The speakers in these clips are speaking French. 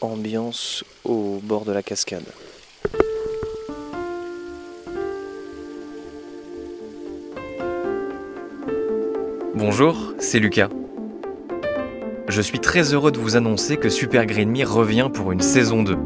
ambiance au bord de la cascade. Bonjour, c'est Lucas. Je suis très heureux de vous annoncer que Super Green Me revient pour une saison 2.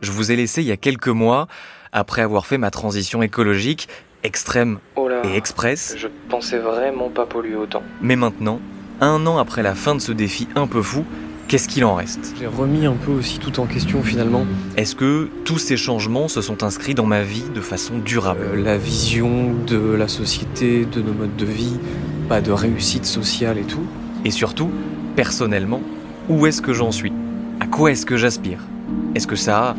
Je vous ai laissé il y a quelques mois, après avoir fait ma transition écologique, extrême Oh là, et express, je pensais vraiment pas polluer autant. mais maintenant, un an après la fin de ce défi un peu fou, qu'est-ce qu'il en reste? J'ai remis un peu aussi tout en question finalement. Est-ce que tous ces changements se sont inscrits dans ma vie de façon durable? Euh, la vision de la société, de nos modes de vie, pas de réussite sociale et tout. Et surtout, personnellement, où est-ce que j'en suis? À quoi est-ce que j'aspire? Est-ce que ça a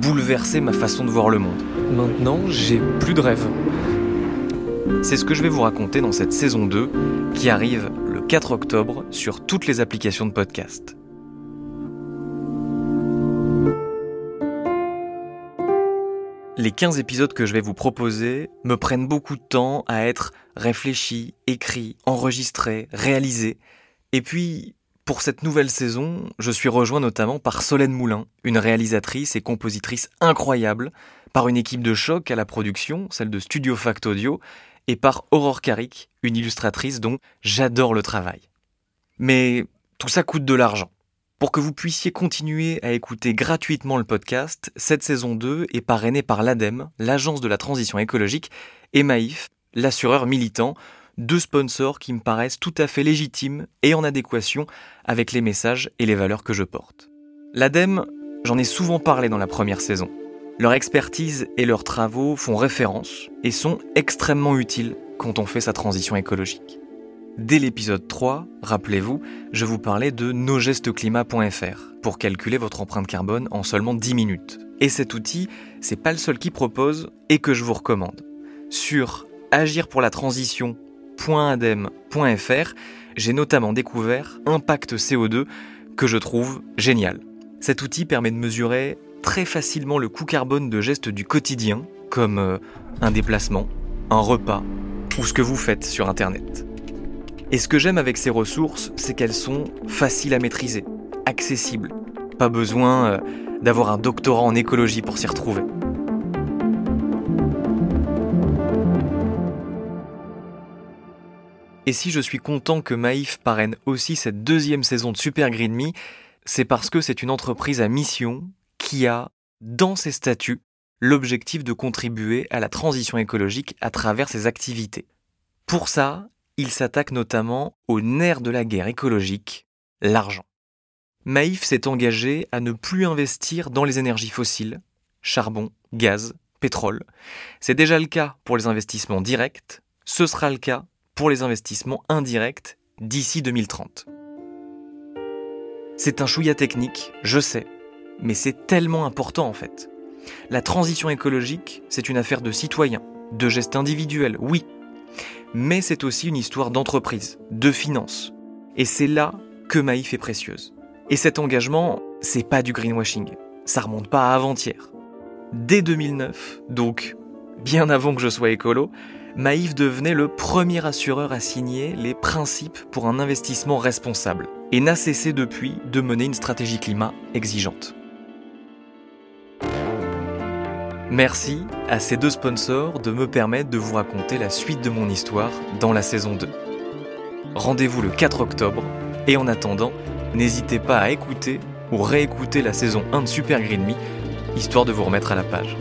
bouleversé ma façon de voir le monde? Maintenant, j'ai plus de rêve. C'est ce que je vais vous raconter dans cette saison 2 qui arrive le 4 octobre sur toutes les applications de podcast. Les 15 épisodes que je vais vous proposer me prennent beaucoup de temps à être réfléchis, écrits, enregistrés, réalisés. Et puis, pour cette nouvelle saison, je suis rejoint notamment par Solène Moulin, une réalisatrice et compositrice incroyable, par une équipe de choc à la production, celle de Studio Fact Audio, et par Aurore Carrick, une illustratrice dont j'adore le travail. Mais tout ça coûte de l'argent. Pour que vous puissiez continuer à écouter gratuitement le podcast, cette saison 2 est parrainée par l'ADEME, l'Agence de la transition écologique, et Maïf, l'assureur militant, deux sponsors qui me paraissent tout à fait légitimes et en adéquation avec les messages et les valeurs que je porte. L'ADEME, j'en ai souvent parlé dans la première saison. Leur expertise et leurs travaux font référence et sont extrêmement utiles quand on fait sa transition écologique. Dès l'épisode 3, rappelez-vous, je vous parlais de nosgestesclimat.fr pour calculer votre empreinte carbone en seulement 10 minutes. Et cet outil, c'est pas le seul qui propose et que je vous recommande. Sur agirpourlatransition.adem.fr, j'ai notamment découvert Impact CO2 que je trouve génial. Cet outil permet de mesurer très facilement le coût carbone de gestes du quotidien, comme euh, un déplacement, un repas ou ce que vous faites sur Internet. Et ce que j'aime avec ces ressources, c'est qu'elles sont faciles à maîtriser, accessibles. Pas besoin euh, d'avoir un doctorat en écologie pour s'y retrouver. Et si je suis content que Maïf parraine aussi cette deuxième saison de Super Green Me, c'est parce que c'est une entreprise à mission qui a, dans ses statuts, l'objectif de contribuer à la transition écologique à travers ses activités. Pour ça, il s'attaque notamment au nerf de la guerre écologique, l'argent. Maïf s'est engagé à ne plus investir dans les énergies fossiles, charbon, gaz, pétrole. C'est déjà le cas pour les investissements directs, ce sera le cas pour les investissements indirects d'ici 2030. C'est un chouïa technique, je sais, mais c'est tellement important en fait. La transition écologique, c'est une affaire de citoyens, de gestes individuels, oui, mais c'est aussi une histoire d'entreprise, de finances. Et c'est là que Maïf est précieuse. Et cet engagement, c'est pas du greenwashing. Ça remonte pas à avant-hier. Dès 2009, donc bien avant que je sois écolo, Maïf devenait le premier assureur à signer les principes pour un investissement responsable et n'a cessé depuis de mener une stratégie climat exigeante. Merci à ces deux sponsors de me permettre de vous raconter la suite de mon histoire dans la saison 2. Rendez-vous le 4 octobre et en attendant, n'hésitez pas à écouter ou réécouter la saison 1 de Super Green Me, histoire de vous remettre à la page.